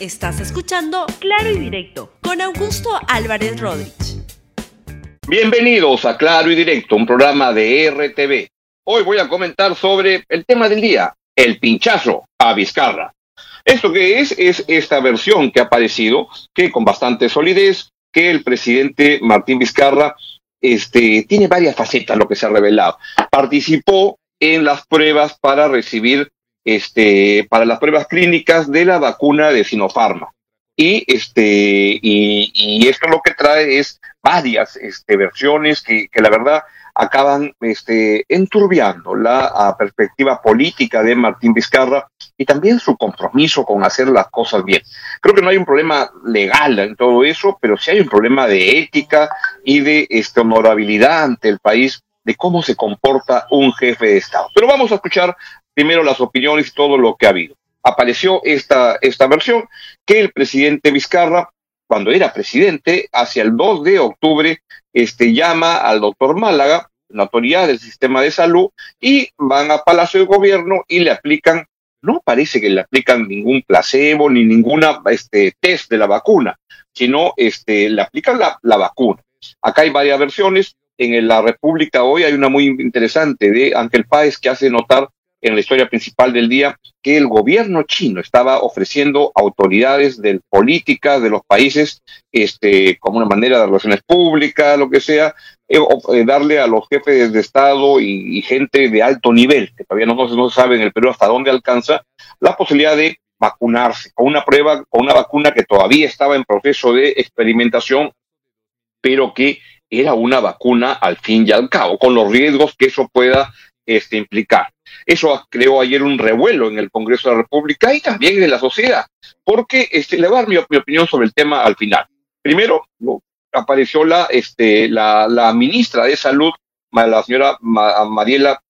Estás escuchando Claro y Directo con Augusto Álvarez Rodríguez. Bienvenidos a Claro y Directo, un programa de RTV. Hoy voy a comentar sobre el tema del día, el pinchazo a Vizcarra. Esto que es es esta versión que ha aparecido, que con bastante solidez, que el presidente Martín Vizcarra este, tiene varias facetas, lo que se ha revelado. Participó en las pruebas para recibir este, para las pruebas clínicas de la vacuna de Sinopharma. Y, este, y, esto lo que trae es varias este, versiones que, la verdad acaban este, enturbiando la perspectiva política de Martín Vizcarra y también su compromiso con hacer las cosas bien. Creo que no hay un problema legal en todo eso, pero sí hay un problema de ética y de este, honorabilidad ante el país de cómo se comporta un jefe de Estado. Pero vamos a escuchar primero las opiniones y todo lo que ha habido. Apareció esta, esta versión que el presidente Vizcarra, cuando era presidente, hacia el 2 de octubre, este, llama al doctor Málaga, la autoridad del sistema de salud, y van a Palacio de Gobierno y le aplican, no parece que le aplican ningún placebo ni ninguna este, test de la vacuna, sino este, le aplican la, la vacuna. Acá hay varias versiones. En la República hoy hay una muy interesante de Ángel Páez que hace notar en la historia principal del día que el gobierno chino estaba ofreciendo autoridades de política de los países este como una manera de relaciones públicas lo que sea eh, eh, darle a los jefes de estado y, gente de alto nivel que todavía no, no se sabe en el Perú hasta dónde alcanza la posibilidad de vacunarse con una prueba con una vacuna que todavía estaba en proceso de experimentación pero que era una vacuna al fin y al cabo con los riesgos que eso pueda este, implicar eso creó ayer un revuelo en el Congreso de la República y también en la sociedad, porque este, le voy a dar mi, opinión sobre el tema al final. Primero, apareció la, este, la, la ministra de Salud, la señora Mariela,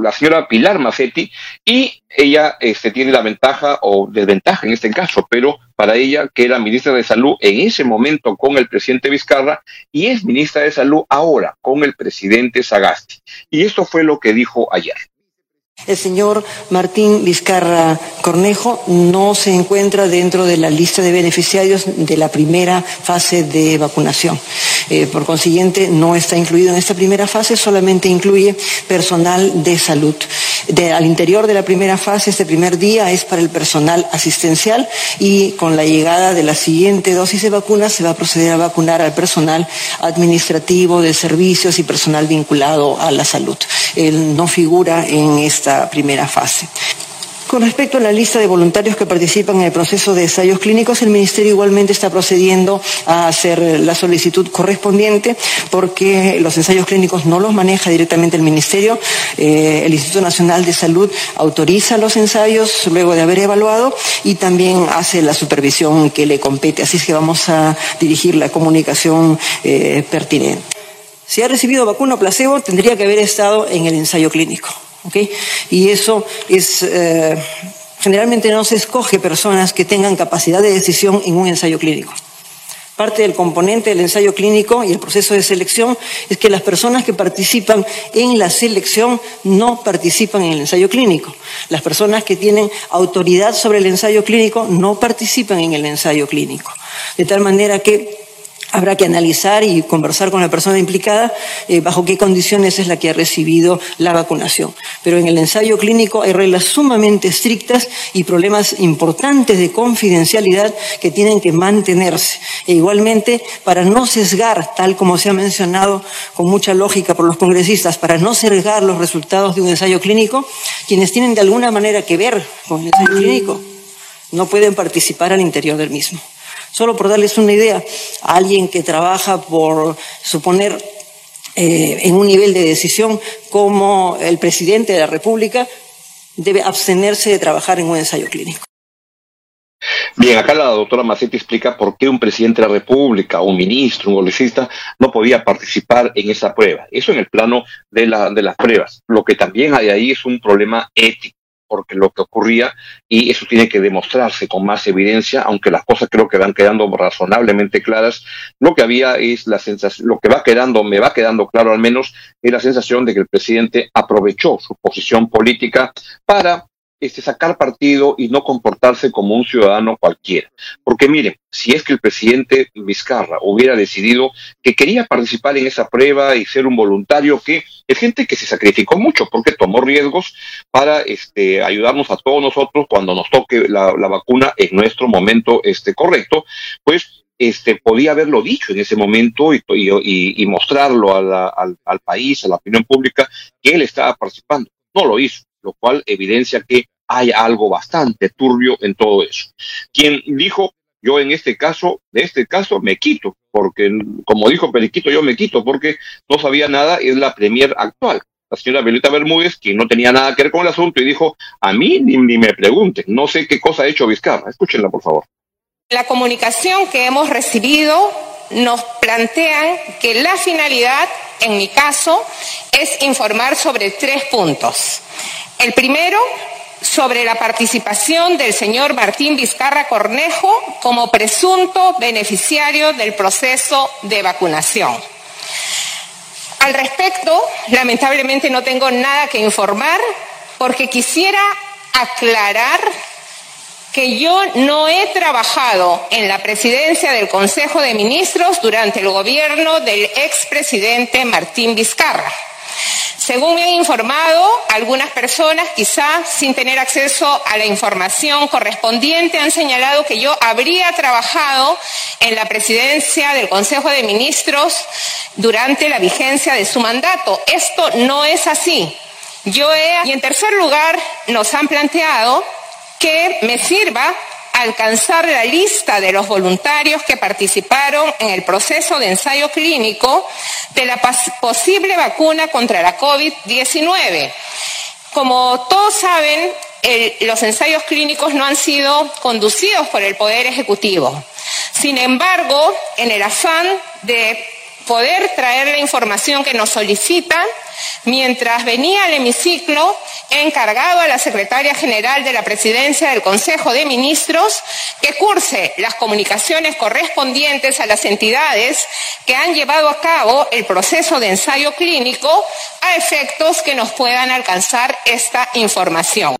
la señora Pilar Macetti, y ella este, tiene la ventaja o desventaja en este caso, pero para ella, que era ministra de Salud en ese momento con el presidente Vizcarra, y es ministra de Salud ahora con el presidente Sagasti. Y esto fue lo que dijo ayer. El señor Martín Vizcarra Cornejo no se encuentra dentro de la lista de beneficiarios de la primera fase de vacunación. Eh, por consiguiente, no está incluido en esta primera fase, solamente incluye personal de salud. Al interior de la primera fase, este primer día es para el personal asistencial y con la llegada de la siguiente dosis de vacunas se va a proceder a vacunar al personal administrativo, de servicios y personal vinculado a la salud. Él no figura en esta primera fase. Con respecto a la lista de voluntarios que participan en el proceso de ensayos clínicos, el Ministerio igualmente está procediendo a hacer la solicitud correspondiente porque los ensayos clínicos no los maneja directamente el Ministerio. Eh, el Instituto Nacional de Salud autoriza los ensayos luego de haber evaluado y también hace la supervisión que le compete. Así es que vamos a dirigir la comunicación eh, pertinente. Si ha recibido vacuna placebo, tendría que haber estado en el ensayo clínico. Y eso es, eh, generalmente no se escoge personas que tengan capacidad de decisión en un ensayo clínico. Parte del componente del ensayo clínico y el proceso de selección es que las personas que participan en la selección no participan en el ensayo clínico. Las personas que tienen autoridad sobre el ensayo clínico no participan en el ensayo clínico. De tal manera que Habrá que analizar y conversar con la persona implicada eh, bajo qué condiciones es la que ha recibido la vacunación. Pero en el ensayo clínico hay reglas sumamente estrictas y problemas importantes de confidencialidad que tienen que mantenerse. E igualmente, para no sesgar, tal como se ha mencionado con mucha lógica por los congresistas, para no sesgar los resultados de un ensayo clínico, quienes tienen de alguna manera que ver con el ensayo clínico no pueden participar al interior del mismo. Solo por darles una idea, alguien que trabaja por suponer eh, en un nivel de decisión como el presidente de la República debe abstenerse de trabajar en un ensayo clínico. Bien, acá la doctora Macetti explica por qué un presidente de la República, un ministro, un congresista, no podía participar en esa prueba. Eso en el plano de, de las pruebas. Lo que también hay ahí es un problema ético porque lo que ocurría, y eso tiene que demostrarse con más evidencia, aunque las cosas creo que van quedando razonablemente claras, lo que había es la sensación, lo que va quedando, me va quedando claro al menos, es la sensación de que el presidente aprovechó su posición política para este, sacar partido y no comportarse como un ciudadano cualquiera. Porque miren, si es que el presidente Vizcarra hubiera decidido que quería participar en esa prueba y ser un voluntario, que es gente que se sacrificó mucho porque tomó riesgos para este, ayudarnos a todos nosotros cuando nos toque la, vacuna en nuestro momento este, correcto, pues este, podía haberlo dicho en ese momento y, y, mostrarlo al, al país, a la opinión pública, que él estaba participando. No lo hizo lo cual evidencia que hay algo bastante turbio en todo eso. Quien dijo, yo en este caso, de este caso me quito, porque como dijo Periquito, yo me quito porque no sabía nada, es la premier actual, la señora Violeta Bermúdez, quien no tenía nada que ver con el asunto y dijo, a mí ni, ni me pregunten, no sé qué cosa ha hecho Vizcarra. Escúchenla, por favor. La comunicación que hemos recibido nos plantean que la finalidad, en mi caso, es informar sobre tres puntos. El primero, sobre la participación del señor Martín Vizcarra Cornejo como presunto beneficiario del proceso de vacunación. Al respecto, lamentablemente no tengo nada que informar porque quisiera aclarar que yo no he trabajado en la presidencia del Consejo de Ministros durante el gobierno del expresidente Martín Vizcarra. Según me han informado, algunas personas, quizá sin tener acceso a la información correspondiente, han señalado que yo habría trabajado en la presidencia del Consejo de Ministros durante la vigencia de su mandato. Esto no es así. Yo he, y en tercer lugar, nos han planteado que me sirva alcanzar la lista de los voluntarios que participaron en el proceso de ensayo clínico de la posible vacuna contra la COVID-19. Como todos saben, los ensayos clínicos no han sido conducidos por el Poder Ejecutivo. Sin embargo, en el afán de poder traer la información que nos solicitan, mientras venía al hemiciclo, he encargado a la secretaria general de la presidencia del Consejo de Ministros que curse las comunicaciones correspondientes a las entidades que han llevado a cabo el proceso de ensayo clínico a efectos que nos puedan alcanzar esta información.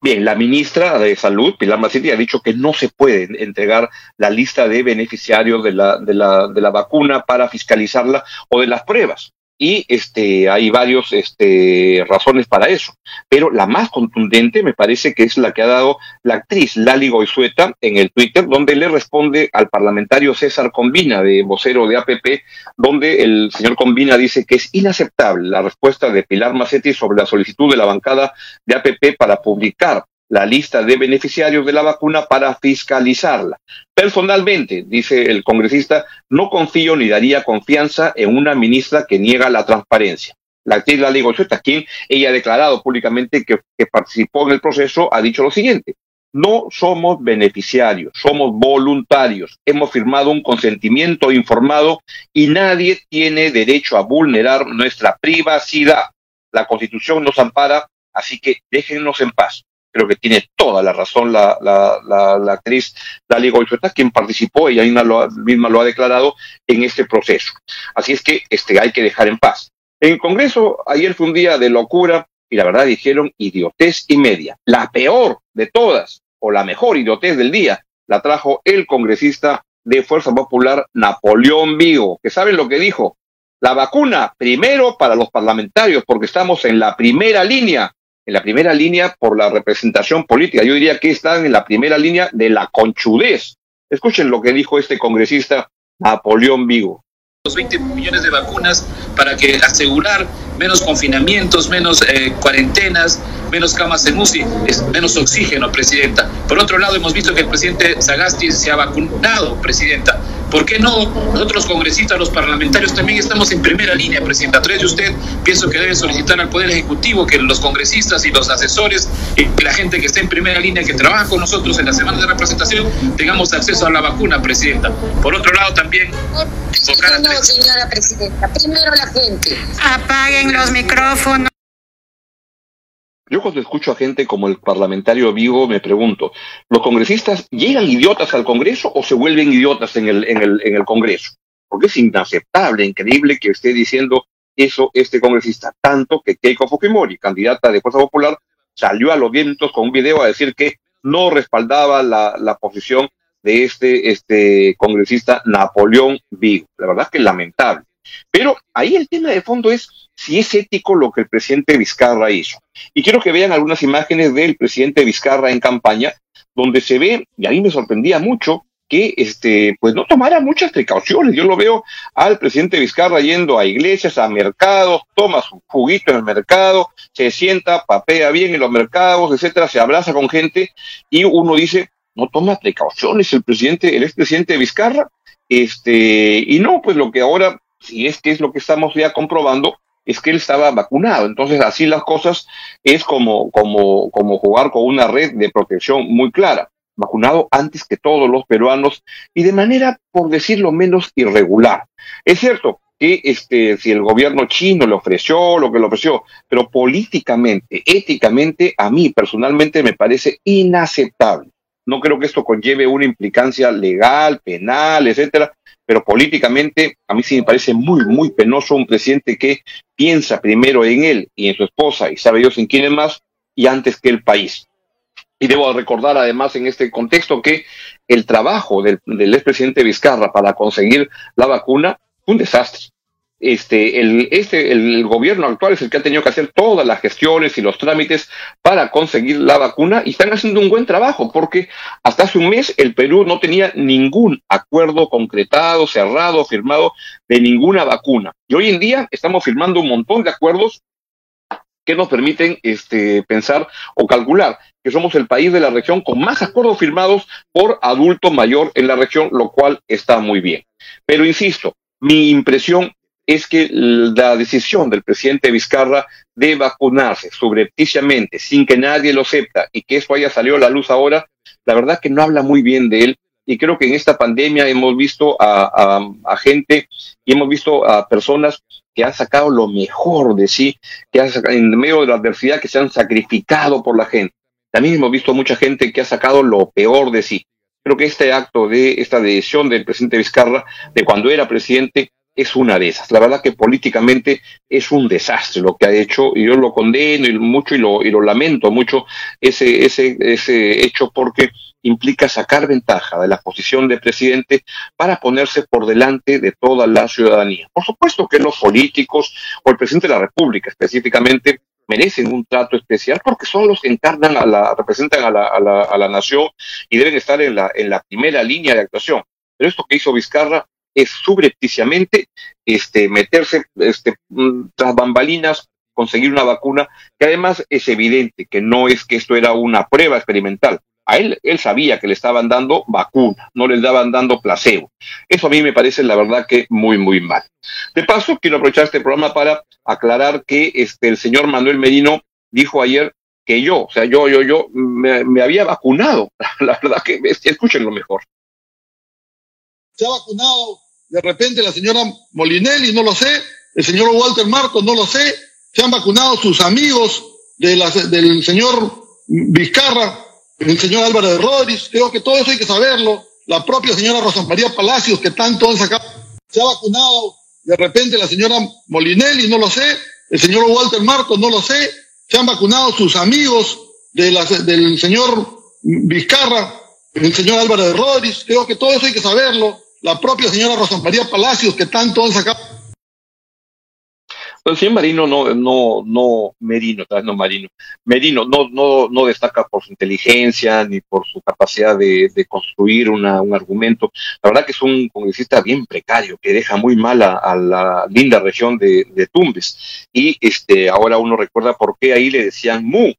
Bien, la ministra de Salud, Pilar Macetti, ha dicho que no se puede entregar la lista de beneficiarios de la, de la, de la vacuna para fiscalizarla o de las pruebas y este, hay varios este, razones para eso. Pero la más contundente me parece que es la que ha dado la actriz Lali Goizueta en el Twitter, donde le responde al parlamentario César Combina, de vocero de APP, donde el señor Combina dice que es inaceptable la respuesta de Pilar Macetti sobre la solicitud de la bancada de APP para publicar la lista de beneficiarios de la vacuna para fiscalizarla. Personalmente, dice el congresista, no confío ni daría confianza en una ministra que niega la transparencia. La actriz Lali Gozueta, quien ella ha declarado públicamente que, que participó en el proceso, ha dicho lo siguiente. No somos beneficiarios, somos voluntarios. Hemos firmado un consentimiento informado y nadie tiene derecho a vulnerar nuestra privacidad. La Constitución nos ampara, así que déjennos en paz creo que tiene toda la razón la, actriz Dali Goizueta, quien participó, ella misma lo, misma lo ha declarado en este proceso. Así es que este, hay que dejar en paz. En el Congreso, ayer fue un día de locura y la verdad dijeron idiotez y media. La peor de todas, o la mejor idiotez del día, la trajo el congresista de Fuerza Popular, Napoleón Vigo, que saben lo que dijo. La vacuna primero para los parlamentarios, porque estamos en la primera línea en la primera línea por la representación política. Yo diría que están en la primera línea de la conchudez. Escuchen lo que dijo este congresista Napoleón Vigo. Los 20 millones de vacunas para que asegurar menos confinamientos, menos eh, cuarentenas, menos camas en UCI, menos oxígeno, presidenta. Por otro lado, hemos visto que el presidente Sagasti se ha vacunado, presidenta. ¿Por qué no nosotros congresistas, los parlamentarios, también estamos en primera línea, presidenta? A través de usted, pienso que debe solicitar al Poder Ejecutivo que los congresistas y los asesores y la gente que está en primera línea, que trabaja con nosotros en la semana de representación, tengamos acceso a la vacuna, presidenta. Por otro lado, también... No, señora presidenta, primero la gente. Apaguen los micrófonos. Yo cuando escucho a gente como el parlamentario Vigo me pregunto, ¿los congresistas llegan idiotas al Congreso o se vuelven idiotas en el, en el, en el Congreso? Porque es inaceptable, increíble que esté diciendo eso este congresista, tanto que Keiko Fujimori, candidata de Fuerza Popular, salió a los vientos con un video a decir que no respaldaba la, la posición de este, este congresista Napoleón Vigo. La verdad que es lamentable. Pero ahí el tema de fondo es si es ético lo que el presidente Vizcarra hizo. Y quiero que vean algunas imágenes del presidente Vizcarra en campaña, donde se ve, y a mí me sorprendía mucho, que este, pues no tomara muchas precauciones. Yo lo veo al presidente Vizcarra yendo a iglesias, a mercados, toma su juguito en el mercado, se sienta, papea bien en los mercados, etcétera, se abraza con gente y uno dice, no toma precauciones el presidente, el expresidente Vizcarra, este, y no, pues lo que ahora, si es que es lo que estamos ya comprobando, es que él estaba vacunado. Entonces, así las cosas es como, como, como jugar con una red de protección muy clara vacunado antes que todos los peruanos y de manera, por decirlo menos, irregular. Es cierto que este, si el gobierno chino le ofreció lo que le ofreció, pero políticamente, éticamente, a mí personalmente me parece inaceptable. No creo que esto conlleve una implicancia legal, penal, etcétera, pero políticamente a mí sí me parece muy, muy penoso un presidente que piensa primero en él y en su esposa y sabe Dios en quién es más y antes que el país. Y debo recordar además en este contexto que el trabajo del, del expresidente Vizcarra para conseguir la vacuna fue un desastre. Este el, este, el gobierno actual es el que ha tenido que hacer todas las gestiones y los trámites para conseguir la vacuna y están haciendo un buen trabajo porque hasta hace un mes el Perú no tenía ningún acuerdo concretado, cerrado, firmado de ninguna vacuna. Y hoy en día estamos firmando un montón de acuerdos que nos permiten este, pensar o calcular que somos el país de la región con más acuerdos firmados por adulto mayor en la región, lo cual está muy bien. Pero insisto, mi impresión es que la decisión del presidente Vizcarra de vacunarse subrepticiamente, sin que nadie lo sepa y que eso haya salido a la luz ahora, la verdad que no habla muy bien de él. Y creo que en esta pandemia hemos visto a, gente y hemos visto a personas que han sacado lo mejor de sí, que han en medio de la adversidad, que se han sacrificado por la gente. También hemos visto mucha gente que ha sacado lo peor de sí. Creo que este acto de esta decisión del presidente Vizcarra, de cuando era presidente, es una de esas. La verdad que políticamente es un desastre lo que ha hecho y yo lo condeno y mucho y lo, y lo lamento mucho ese, ese, ese hecho porque implica sacar ventaja de la posición de presidente para ponerse por delante de toda la ciudadanía. Por supuesto que los políticos o el presidente de la República específicamente merecen un trato especial porque son los que encarnan a la, representan a la, a la, a la nación y deben estar en la, en la primera línea de actuación. Pero esto que hizo Vizcarra es subrepticiamente este, meterse este, mm, tras bambalinas, conseguir una vacuna, que además es evidente que no es que esto era una prueba experimental. A él, él sabía que le estaban dando vacuna, no le estaban dando placebo. Eso a mí me parece, la verdad, que muy, muy mal. De paso, quiero aprovechar este programa para aclarar que este, el señor Manuel Medino dijo ayer que yo, o sea, yo, yo, yo me, me había vacunado. La verdad que, escúchenlo mejor. Se ha vacunado de repente la señora Molinelli, no lo sé, el señor Walter Marcos, no lo sé, se han vacunado sus amigos de del señor Vizcarra, el señor Álvaro de Rodríguez, creo que todo eso hay que saberlo, la propia señora Rosa María Palacios, que tanto han sacado, se ha vacunado de repente la señora Molinelli, no lo sé, el señor Walter Marcos, no lo sé, se han vacunado sus amigos de del señor Vizcarra, el señor Álvaro de Rodríguez, creo que todo eso hay que saberlo, la propia señora Rosa María Palacios, que tanto han sacado. El señor Marino no, no, no, Merino, no Marino, Merino no, no, no destaca por su inteligencia ni por su capacidad de, de construir una, un argumento. La verdad que es un congresista bien precario, que deja muy mal a, a la linda región de, de, Tumbes. Y este, ahora uno recuerda por qué ahí le decían Mu,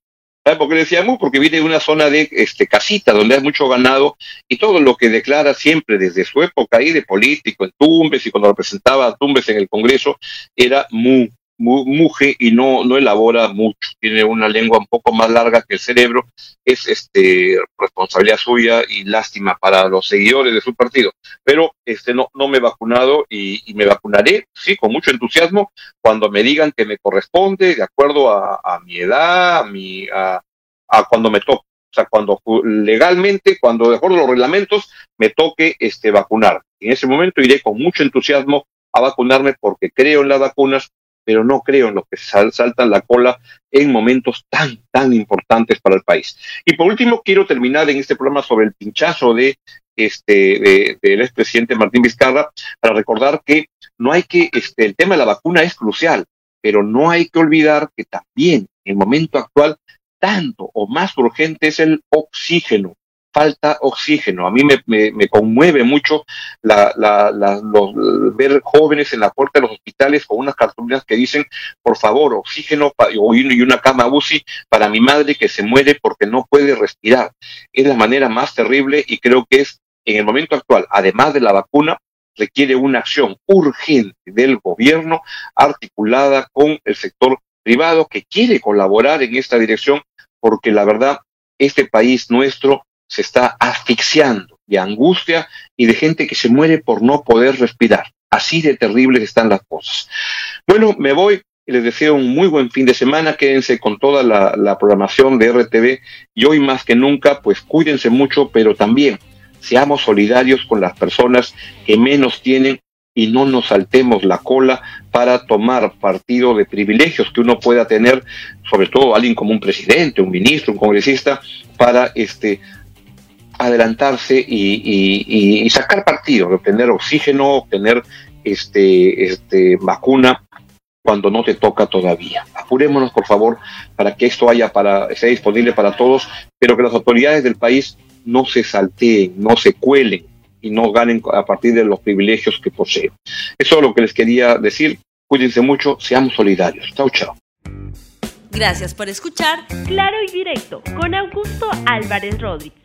¿Sabe por qué decíamos? Porque viene de una zona de este, casita donde hay mucho ganado y todo lo que declara siempre desde su época ahí de político en Tumbes y cuando representaba a Tumbes en el Congreso era muy, muge y no, no elabora mucho, tiene una lengua un poco más larga que el cerebro, es este responsabilidad suya y lástima para los seguidores de su partido. Pero este no, no me he vacunado y, me vacunaré, sí, con mucho entusiasmo, cuando me digan que me corresponde, de acuerdo a, mi edad, a mi, a, a cuando me toque. O sea, cuando legalmente, cuando de acuerdo a los reglamentos, me toque este vacunar. En ese momento iré con mucho entusiasmo a vacunarme porque creo en las vacunas, pero no creo en los que saltan la cola en momentos tan, tan importantes para el país. Y por último, quiero terminar en este programa sobre el pinchazo de este del expresidente Martín Vizcarra para recordar que no hay que, este, el tema de la vacuna es crucial, pero no hay que olvidar que también en el momento actual tanto o más urgente es el oxígeno falta oxígeno. A mí me, conmueve mucho la, ver jóvenes en la puerta de los hospitales con unas cartulinas que dicen, por favor, oxígeno y una cama UCI para mi madre que se muere porque no puede respirar. Es la manera más terrible y creo que es en el momento actual, además de la vacuna, requiere una acción urgente del gobierno articulada con el sector privado que quiere colaborar en esta dirección porque la verdad, este país nuestro se está asfixiando de angustia y de gente que se muere por no poder respirar. Así de terribles están las cosas. Bueno, me voy. Les deseo un muy buen fin de semana. Quédense con toda la, programación de RTV y hoy más que nunca, pues cuídense mucho, pero también seamos solidarios con las personas que menos tienen y no nos saltemos la cola para tomar partido de privilegios que uno pueda tener, sobre todo alguien como un presidente, un ministro, un congresista, para este adelantarse y, sacar partido, obtener oxígeno, obtener este, este, vacuna cuando no te toca todavía. Apurémonos, por favor, para que esto haya para, sea disponible para todos, pero que las autoridades del país no se salteen, no se cuelen y no ganen a partir de los privilegios que poseen. Eso es lo que les quería decir. Cuídense mucho, seamos solidarios. Chao, chao. Gracias por escuchar Claro y Directo con Augusto Álvarez Rodríguez.